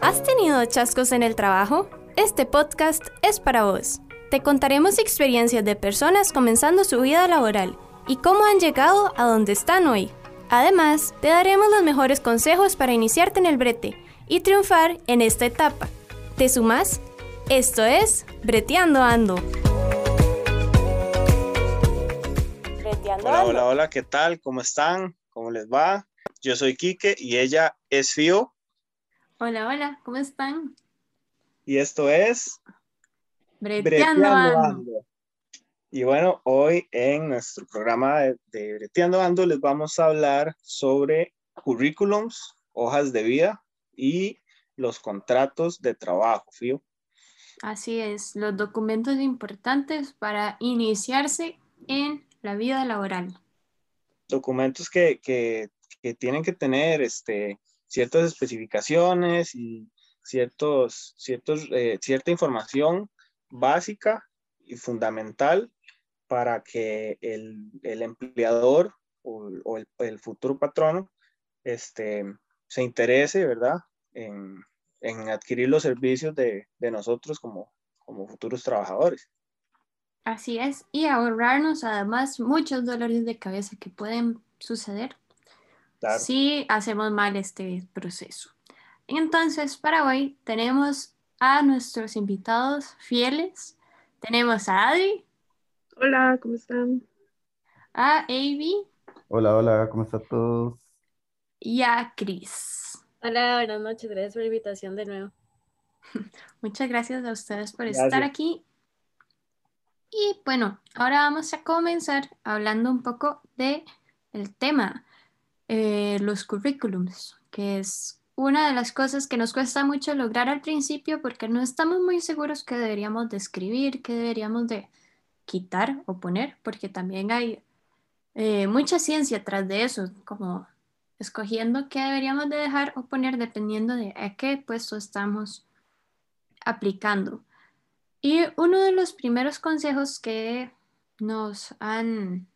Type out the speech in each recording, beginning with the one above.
¿Has tenido chascos en el trabajo? Este podcast es para vos. Te contaremos experiencias de personas comenzando su vida laboral y cómo han llegado a donde están hoy. Además, te daremos los mejores consejos para iniciarte en el brete y triunfar en esta etapa. ¿Te sumas? Esto es Breteando Ando. hola, hola, hola, ¿qué tal? ¿Cómo están? ¿Cómo les va? Yo soy Quique y ella es Fío. Hola, hola, ¿cómo están? Y esto es Breteando, Ando. Y bueno, hoy en nuestro programa de, de Breteando Ando les vamos a hablar sobre currículums, hojas de vida y los contratos de trabajo, Fío. Así es, los documentos importantes para iniciarse en la vida laboral. Documentos que, que, que tienen que tener este, ciertas especificaciones y ciertos, ciertos, eh, cierta información básica y fundamental para que el, el empleador o, o el, el, futuro patrono este, se interese, ¿verdad?, en, en adquirir los servicios de, de nosotros como, como futuros trabajadores. Así es, y ahorrarnos además muchos dolores de cabeza que pueden suceder Claro. si hacemos mal este proceso. Entonces, para hoy tenemos a nuestros invitados fieles. Tenemos a Adri, Hola, ¿cómo están? a Avi Hola, hola, ¿cómo están todos? y a Chris. Hola, buenas noches. Gracias por la invitación de nuevo. Muchas gracias a ustedes por Gracias. estar aquí. Y bueno, ahora vamos a comenzar hablando un poco de el tema, eh, los currículums, que es una de las cosas que nos cuesta mucho lograr al principio porque no estamos muy seguros qué deberíamos de escribir, qué deberíamos de quitar o poner, porque también hay eh, mucha ciencia tras de eso, como escogiendo qué deberíamos de dejar o poner dependiendo de a qué puesto estamos aplicando. Y uno de los primeros consejos que nos han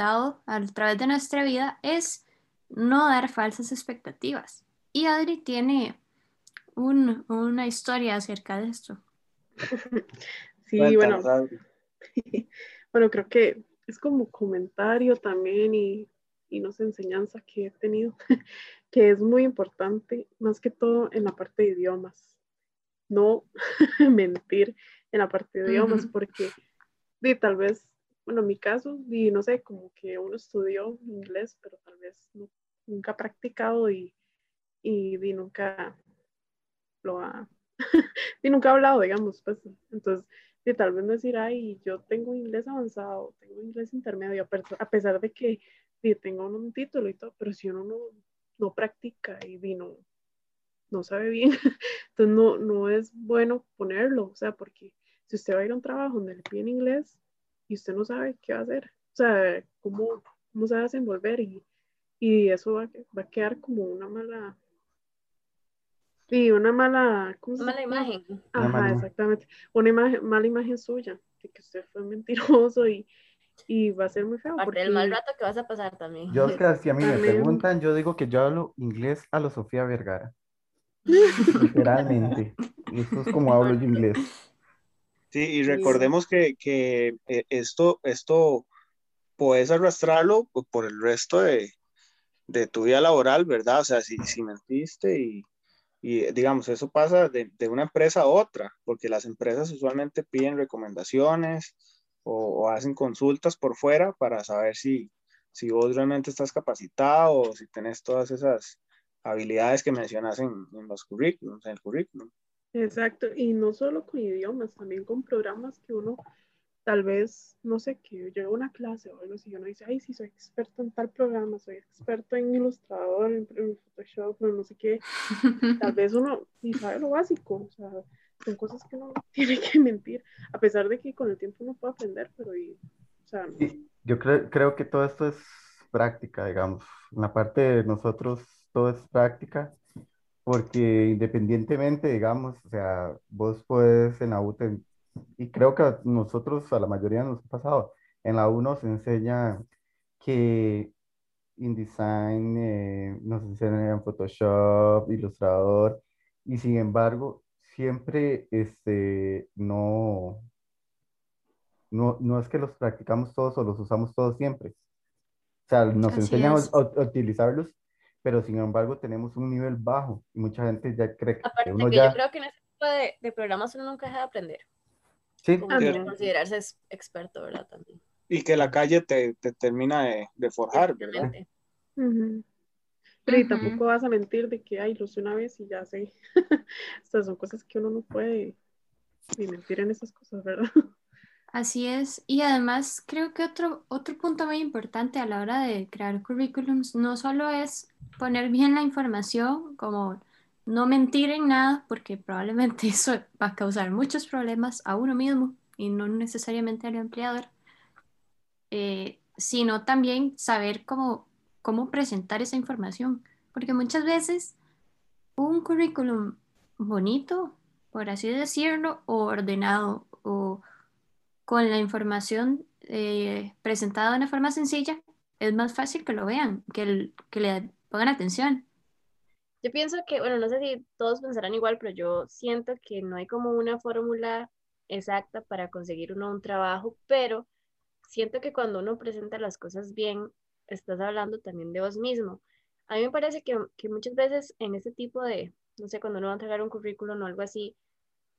dado a través de nuestra vida es no dar falsas expectativas. Y Adri tiene un- una historia acerca de esto. Sí, bueno, Adri. bueno, creo que es como comentario también y, y no sé, enseñanza que he tenido, que es muy importante, más que todo en la parte de idiomas. No mentir en la parte de idiomas, porque di, tal vez, bueno, en mi caso, di, no sé, como que uno estudió inglés, pero tal vez nunca ha practicado y, y nunca lo ha, y nunca ha hablado, digamos, pues. Entonces, de tal vez no decir, ay, yo tengo inglés avanzado, tengo inglés intermedio, a pesar de que di, tengo un título y todo, pero si uno no, no practica y di, no, no sabe bien, entonces no, no es bueno ponerlo, o sea, porque si usted va a ir a un trabajo donde le piden inglés y usted no sabe qué va a hacer, o sea, cómo, cómo se va a desenvolver y, y eso va, a- va a quedar como una mala, y una mala, ¿cómo se Mala imagen. Una Ajá, mala exactamente. Una imagen, mala imagen suya, de que usted fue mentiroso y, y va a ser muy feo. Aparte Porque, del mal rato que vas a pasar también. Yo, Oscar, si a mí me También. preguntan, yo digo que yo hablo inglés a lo Sofía Vergara. Literalmente. Eso es como hablo yo inglés. Sí, y recordemos que, que, eh, esto, esto puedes arrastrarlo po- por el resto de, de tu vida laboral, ¿verdad? O sea, si, si mentiste y, y, digamos, eso pasa de, de una empresa a otra, porque las empresas usualmente piden recomendaciones o, o hacen consultas por fuera para saber si, si vos realmente estás capacitado o si tenés todas esas habilidades que mencionas en, en los currículums, en el currículum. Exacto, y no solo con idiomas, también con programas que uno tal vez, no sé, que llega a una clase o algo así, uno dice, ay, sí, soy experto en tal programa, soy experto en Illustrator, en, Photoshop, en no sé qué. Tal vez uno ni sabe lo básico, o sea, son cosas que uno tiene que mentir, a pesar de que con el tiempo uno puede aprender, pero, y, o sea, yo creo, creo que todo esto es práctica, digamos. En la parte de nosotros, todo es práctica, porque independientemente, digamos, o sea, vos puedes en la U, te- y creo que a nosotros, a la mayoría nos ha pasado, en la U nos enseña que InDesign, eh, nos enseñan Photoshop, Illustrator, y sin embargo, siempre este, no, no, no es que los practicamos todos o los usamos todos siempre. O sea, nos Así a, a utilizarlos, pero sin embargo tenemos un nivel bajo y mucha gente ya cree que Aparte uno que ya... yo creo que en ese tipo de, de programas uno nunca deja de aprender. Sí, Como que considerarse experto, ¿verdad? También. Y que la calle te, te termina de, de forjar, ¿verdad? Exactamente. Ujú. Pero y tampoco vas a mentir de que, ay, lo hice una vez y ya sé. o sea, son cosas que uno no puede ni mentir en esas cosas, ¿verdad? Así es, y además creo que otro, otro punto muy importante a la hora de crear currículums no solo es poner bien la información, como no mentir en nada, porque probablemente eso va a causar muchos problemas a uno mismo y no necesariamente al empleador, eh, sino también saber cómo, cómo presentar esa información, porque muchas veces un currículum bonito, por así decirlo, o ordenado, o con la información eh, presentada de una forma sencilla, es más fácil que lo vean, que, el- que le pongan atención. Yo pienso que, bueno, no sé si todos pensarán igual, pero yo siento que no hay como una fórmula exacta para conseguir uno un trabajo, pero siento que cuando uno presenta las cosas bien, estás hablando también de vos mismo. A mí me parece que, que muchas veces en este tipo de, no sé, cuando uno va a entregar un currículum o algo así,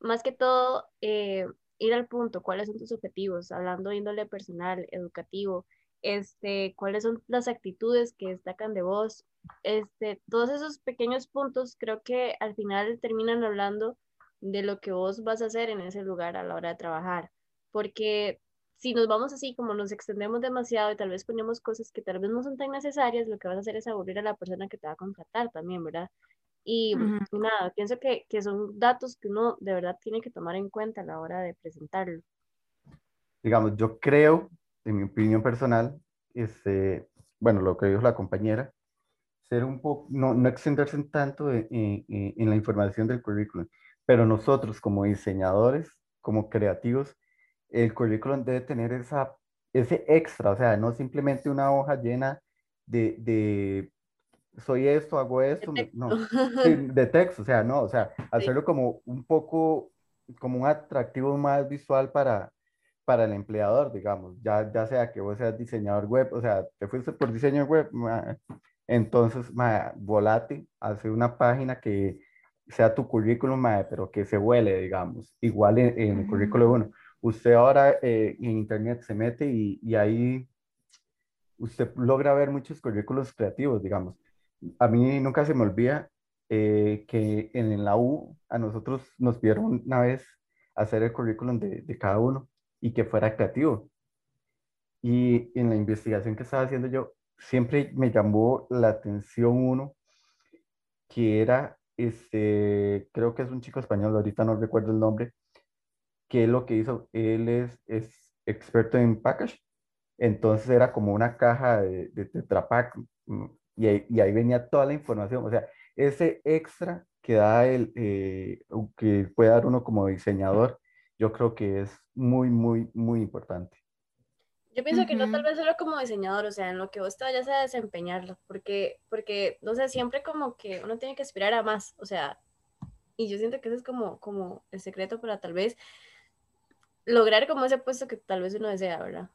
más que todo, eh, ir al punto, cuáles son tus objetivos, hablando de índole personal, educativo, este, cuáles son las actitudes que destacan de vos, este, todos esos pequeños puntos creo que al final terminan hablando de lo que vos vas a hacer en ese lugar a la hora de trabajar, porque si nos vamos así, como nos extendemos demasiado y tal vez ponemos cosas que tal vez no son tan necesarias, lo que vas a hacer es aburrir a la persona que te va a contratar también, ¿verdad? Y Ujú. y nada, pienso que, que son datos que uno de verdad tiene que tomar en cuenta a la hora de presentarlo. digamos, yo creo, en mi opinión personal, este, bueno, lo que dijo la compañera, ser un poco, no, no extenderse en tanto en, en- en- en la información del currículum, pero nosotros como diseñadores, como creativos, el currículum debe tener esa, ese extra, o sea, no simplemente una hoja llena de, de soy esto, hago esto, me- no, sí, de texto, o sea, no, o sea, hacerlo como un poco, como un atractivo más visual para, para el empleador, digamos, ya, ya sea que vos seas diseñador web, o sea, te fuiste por diseño web, ma, entonces, ma, volate, hace una página que sea tu currículum, ma, pero que se huele, digamos, igual en, en el currículum uno. Usted ahora eh, en internet se mete y, y ahí usted logra ver muchos currículos creativos, digamos. A mí nunca se me olvida eh, que en la U a nosotros nos pidieron una vez hacer el currículum de, de cada uno y que fuera creativo. Y en la investigación que estaba haciendo yo, siempre me llamó la atención uno que era, este, creo que es un chico español, ahorita no recuerdo el nombre, que lo que hizo, él es, es experto en package, entonces era como una caja de, de y ahí, y ahí venía toda la información, o sea, ese extra que da el, eh, que puede dar uno como diseñador, yo creo que es muy, muy, muy importante. Yo pienso que no tal vez solo como diseñador, o sea, en lo que vos te vayas a desempeñar, porque, porque, no sé, siempre como que uno tiene que aspirar a más, o sea, y yo siento que ese es como, como el secreto para tal vez lograr como ese puesto que tal vez uno desea, ¿verdad?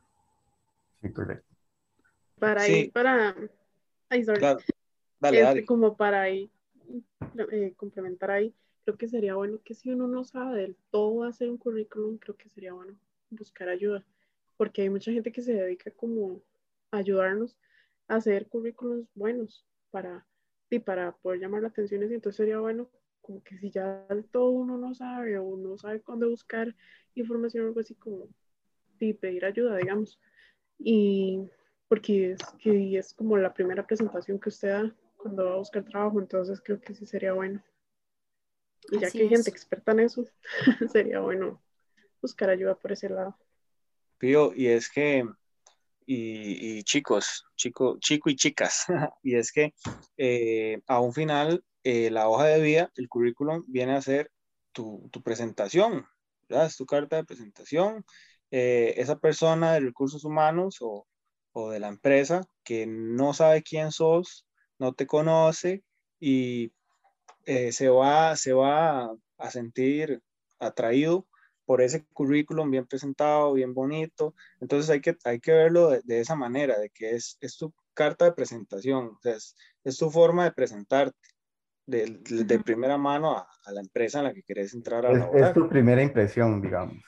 Sí, correcto. Para Sí. ir, para, ay, sorry, Claro. Dale, este, dale. como para ahí, eh, complementar ahí, creo que sería bueno que si uno no sabe del todo hacer un currículum, creo que sería bueno buscar ayuda, porque hay mucha gente que se dedica como a ayudarnos a hacer currículums buenos para, y para poder llamar la atención, y entonces sería bueno como que si ya del todo uno no sabe o no sabe cuándo buscar información o algo así como y pedir ayuda, digamos. Y porque es que es como la primera presentación que usted da cuando va a buscar trabajo, entonces creo que sí sería bueno. Y ya Así que hay gente es. experta en eso, sería bueno buscar ayuda por ese lado. Pío, y es que, y, y chicos, chico, chico y chicas, y es que eh, a un final eh, la hoja de vida, el currículum, viene a ser tu, tu presentación, ¿verdad? Es tu carta de presentación. Eh, esa persona de recursos humanos o o de la empresa que no sabe quién sos, no te conoce y eh, se, va, se va a sentir atraído por ese currículum bien presentado, bien bonito. Entonces hay que, hay que verlo de, esa manera, de que es, es, tu carta de presentación, es, es, tu forma de presentarte de, de primera mano a, a, la empresa en la que quieres entrar a es, es tu primera impresión, digamos.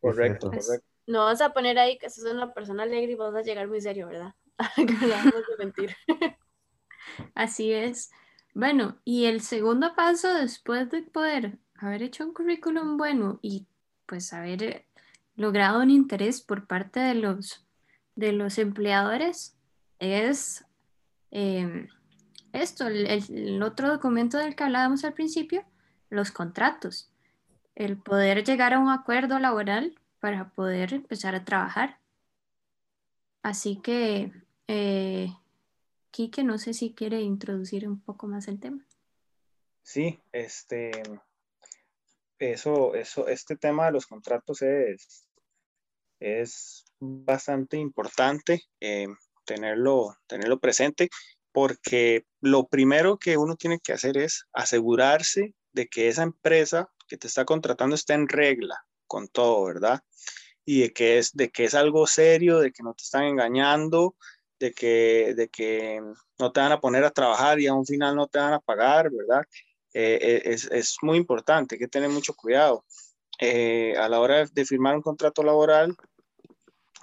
Correcto, correcto. No vas a poner ahí que sos una persona alegre y vas a llegar muy serio, ¿verdad? mentir. Así es. Bueno, y el segundo paso después de poder haber hecho un currículum bueno y pues haber eh, logrado un interés por parte de los, de los empleadores es em, esto, el, el, otro documento del que hablábamos al principio, los contratos, el poder llegar a un acuerdo laboral para poder empezar a trabajar. Así que, eh, Quique, no sé si quiere introducir un poco más el tema. Sí, este, eso, eso, este tema de los contratos es, es bastante importante eh, tenerlo, tenerlo presente porque lo primero que uno tiene que hacer es asegurarse de que esa empresa que te está contratando está en regla con todo, ¿verdad? Y de que es, de que es algo serio, de que no te están engañando, de que, de que no te van a poner a trabajar y a un final no te van a pagar, ¿verdad? Eh, eh, es, es, muy importante, que tener mucho cuidado. Eh, a la hora de, firmar un contrato laboral,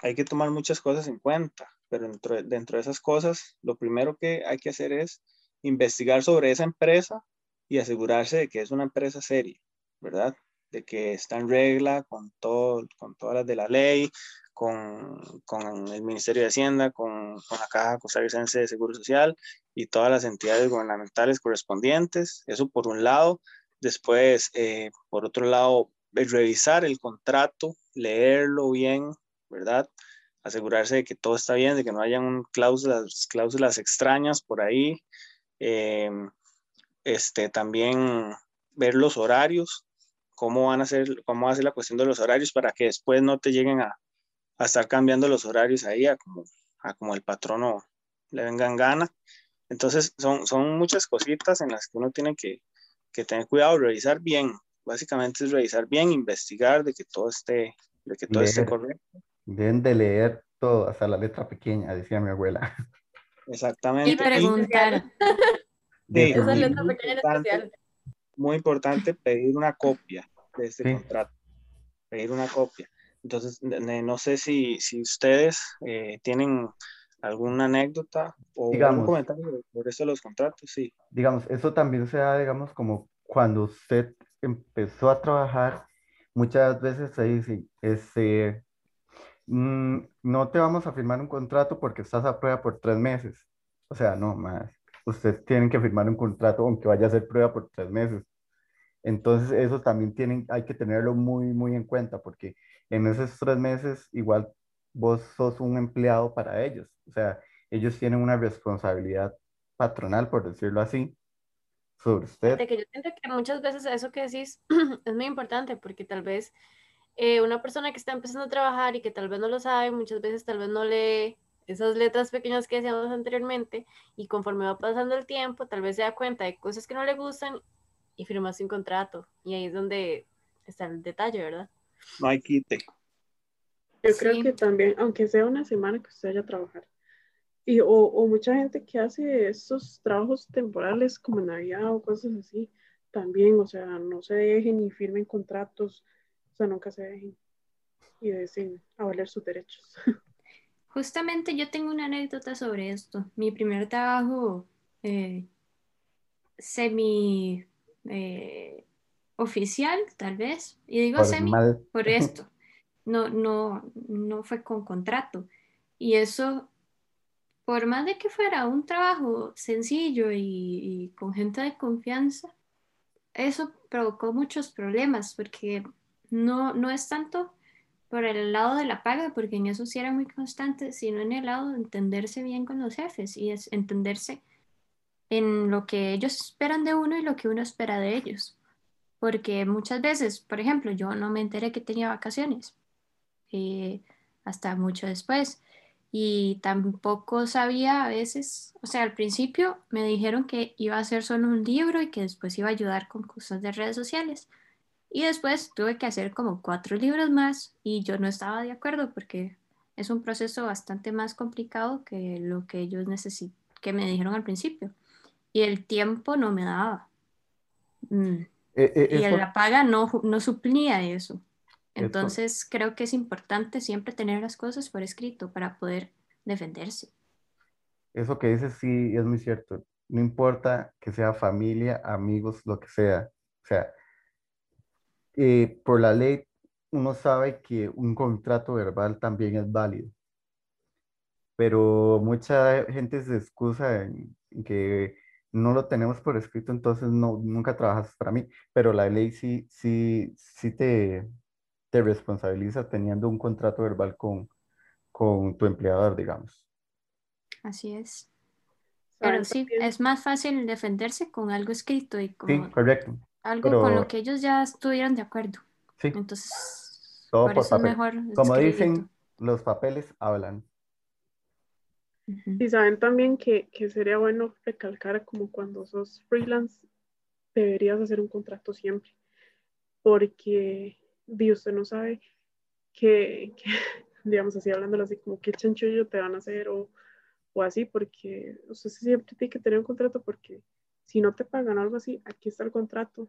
hay que tomar muchas cosas en cuenta, pero dentro, dentro de esas cosas, lo primero que hay que hacer es investigar sobre esa empresa y asegurarse de que es una empresa seria, ¿verdad? De que está en regla con, todo, con todas las de la ley, con, con el Ministerio de Hacienda, con, con, la Caja Costarricense de Seguro Social y todas las entidades gubernamentales correspondientes. Eso por un lado. Después, eh, por otro lado, revisar el contrato, leerlo bien, ¿verdad? Asegurarse de que todo está bien, de que no hayan cláusulas, cláusulas extrañas por ahí. Eh, este, también ver los horarios, cómo van a ser, cómo va a ser la cuestión de los horarios para que después no te lleguen a, a estar cambiando los horarios ahí a como, a como el patrono le vengan gana. Entonces son, son muchas cositas en las que uno tiene que, que tener cuidado, revisar bien. Básicamente es revisar bien, investigar de que todo esté, de que todo esté correcto. Deben de leer todo, hasta la letra pequeña, decía mi abuela. Exactamente. Y preguntar. Sí, Esa letra pequeña especial. Muy importante pedir una copia de este contrato, pedir una copia. Entonces, no sé si, si ustedes eh, tienen alguna anécdota o digamos, un comentario por eso de los contratos, sí. Digamos, eso también se da, digamos, como cuando usted empezó a trabajar, muchas veces se dice, este, mm, no te vamos a firmar un contrato porque estás a prueba por tres meses. O sea, no, más. Usted tiene que firmar un contrato aunque vaya a ser prueba por tres meses. Entonces, eso también tienen, hay que tenerlo muy, muy en cuenta, porque en esos tres meses igual vos sos un empleado para ellos. O sea, ellos tienen una responsabilidad patronal, por decirlo así, sobre usted. que yo siento que muchas veces eso que decís es muy importante, porque tal vez eh, una persona que está empezando a trabajar y que tal vez no lo sabe, muchas veces tal vez no lee esas letras pequeñas que decíamos anteriormente, y conforme va pasando el tiempo, tal vez se da cuenta de cosas que no le gustan y firmas un contrato. Y ahí es donde está el detalle, ¿verdad? No hay quite. Yo creo que también, aunque sea una semana que usted vaya a trabajar, y, o, o, mucha gente que hace estos trabajos temporales como Navidad o cosas así, también, o sea, no se dejen y firmen contratos, o sea, nunca se dejen y deciden a valer sus derechos. Justamente yo tengo una anécdota sobre esto. Mi primer trabajo eh, semi eh, oficial, tal vez, y digo semi por esto, no, no, no fue con contrato. Y eso, por más de que fuera un trabajo sencillo y, con gente de confianza, eso provocó muchos problemas porque no, no es tanto por el lado de la paga, porque en eso sí era muy constante, sino en el lado de entenderse bien con los jefes y es entenderse en lo que ellos esperan de uno y lo que uno espera de ellos. Porque muchas veces, por ejemplo, yo no me enteré que tenía vacaciones eh, hasta mucho después. y tampoco sabía a veces, o sea, al principio me dijeron que iba a hacer solo un libro y que después iba a ayudar con cosas de redes sociales. Y después tuve que hacer como cuatro libros más y yo no estaba de acuerdo porque es un proceso bastante más complicado que lo que ellos necesitan, que me dijeron al principio. Y el tiempo no me daba. Mm. Eh, eh, y eso- la paga no, no suplía eso. Entonces creo que es importante siempre tener las cosas por escrito para poder defenderse. Eso que dices sí es muy cierto. No importa que sea familia, amigos, lo que sea. O sea, eh, por la ley uno sabe que un contrato verbal también es válido. Pero mucha gente se excusa en, en que no lo tenemos por escrito, entonces no, nunca trabajas para mí. Pero la ley sí, sí, sí te, te responsabiliza teniendo un contrato verbal con, con tu empleador, digamos. Así es. ¿Saben Pero sí, es más fácil defenderse con algo escrito y Sí, correcto. algo con lo que ellos ya estuvieron de acuerdo. Sí. Entonces, Todo por por eso es papel. mejor Como dicen, los papeles hablan. Y saben también que, que sería bueno recalcar como cuando sos freelance, deberías hacer un contrato siempre, porque di, usted no sabe que, que, digamos así, hablándolo así, como qué chanchullo te van a hacer o, o así, porque usted siempre tiene que tener un contrato porque si no te pagan algo así, aquí está el contrato,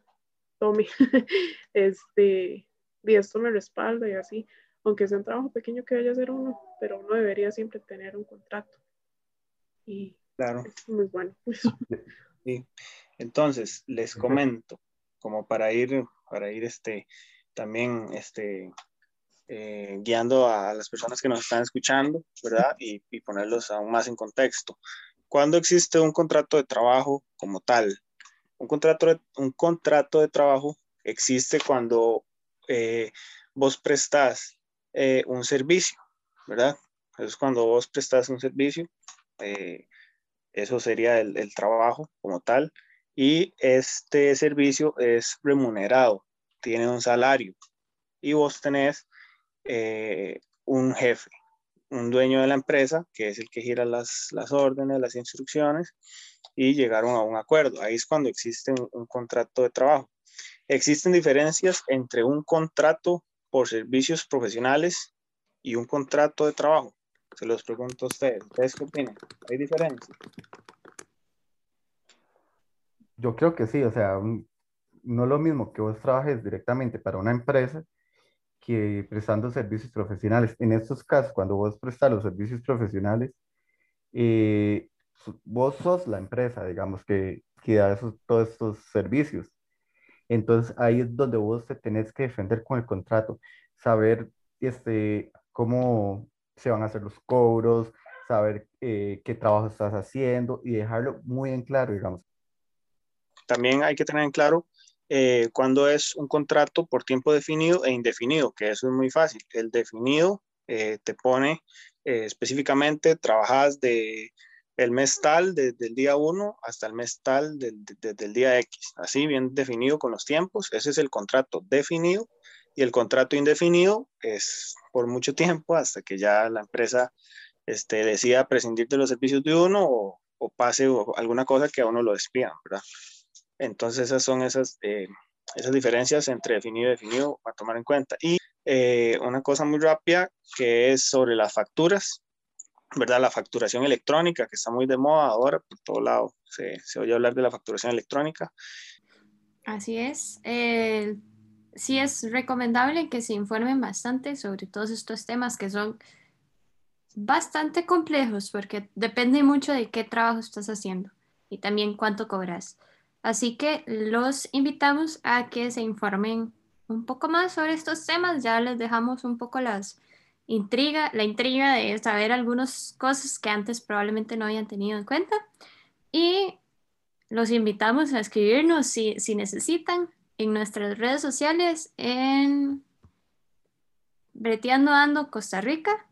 tome, este, y esto me respalda y así, aunque sea un trabajo pequeño que vaya a hacer uno, pero uno debería siempre tener un contrato. Y Claro. es muy bueno. Sí. Entonces, les comento, como para ir, para ir este, también este, eh, guiando a las personas que nos están escuchando, ¿verdad? Y, y ponerlos aún más en contexto. ¿Cuándo existe un contrato de trabajo como tal? Un contrato de, un contrato de trabajo existe cuando eh, vos prestás eh, un servicio, ¿verdad? Es cuando vos prestás un servicio. eh, eso sería el, trabajo como tal. Y este servicio es remunerado, tiene un salario. Y vos tenés eh, un jefe, un dueño de la empresa, que es el que gira las, las órdenes, las instrucciones, y llegaron a un acuerdo. Ahí es cuando existe un contrato de trabajo. Existen diferencias entre un contrato por servicios profesionales y un contrato de trabajo. Se los pregunto a ustedes. ¿Ustedes qué opinan? ¿Hay diferencia? Yo creo que sí, o sea, no es lo mismo que vos trabajes directamente para una empresa que prestando servicios profesionales. En estos casos, cuando vos prestas los servicios profesionales, eh, vos sos la empresa, digamos, que, que da esos- todos estos servicios. Entonces ahí es donde vos te tenés que defender con el contrato, saber este, cómo se van a hacer los cobros, saber eh, qué trabajo estás haciendo y dejarlo muy en claro, digamos. También hay que tener en claro eh, cuándo es un contrato por tiempo definido e indefinido, que eso es muy fácil. El definido eh, te pone eh, específicamente, trabajas de el mes tal, desde el día 1 hasta el mes tal, desde el día X, así bien definido con los tiempos. Ese es el contrato definido. Y el contrato indefinido es por mucho tiempo hasta que ya la empresa este, decida prescindir de los servicios de uno o, pase alguna cosa que a uno lo despidan, ¿verdad? Entonces esas son esas, eh, esas diferencias entre definido y definido a tomar en cuenta. Y eh, una cosa muy rápida que es sobre las facturas, ¿verdad? La facturación electrónica, que está muy de moda ahora, por todo lado se, se oye hablar de la facturación electrónica. Así es. Eh, sí es recomendable que se informen bastante sobre todos estos temas que son bastante complejos porque depende mucho de qué trabajo estás haciendo y también cuánto cobras. Así que los invitamos a que se informen un poco más sobre estos temas. Ya les dejamos un poco las intriga, la intriga de saber algunas cosas que antes probablemente no habían tenido en cuenta. Y los invitamos a escribirnos si, si necesitan en nuestras redes sociales en Breteando Ando Costa Rica,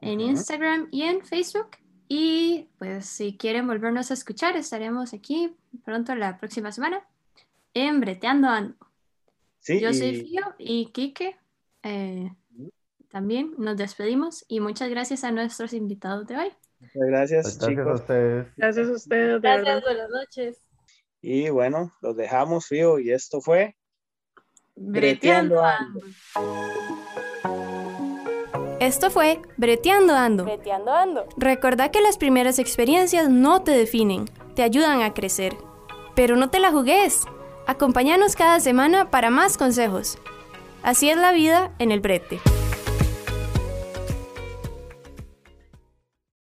en. Instagram y en Facebook. Y pues si quieren volvernos a escuchar, estaremos aquí pronto la próxima semana en Breteando Ando. Sí, Yo soy y- Fío y Quique. eh, también nos despedimos y muchas gracias a nuestros invitados de hoy. Muchas gracias, Gracias a chicos. ustedes. Gracias a ustedes, de verdad. Gracias, buenas noches. Y bueno, los dejamos, Fío, y esto fue Breteando Breteando Ando. Esto fue Breteando Ando. Breteando ando. Recordá que las primeras experiencias no te definen, te ayudan a crecer. Pero no te la jugues. Acompáñanos cada semana para más consejos. Así es la vida en el brete.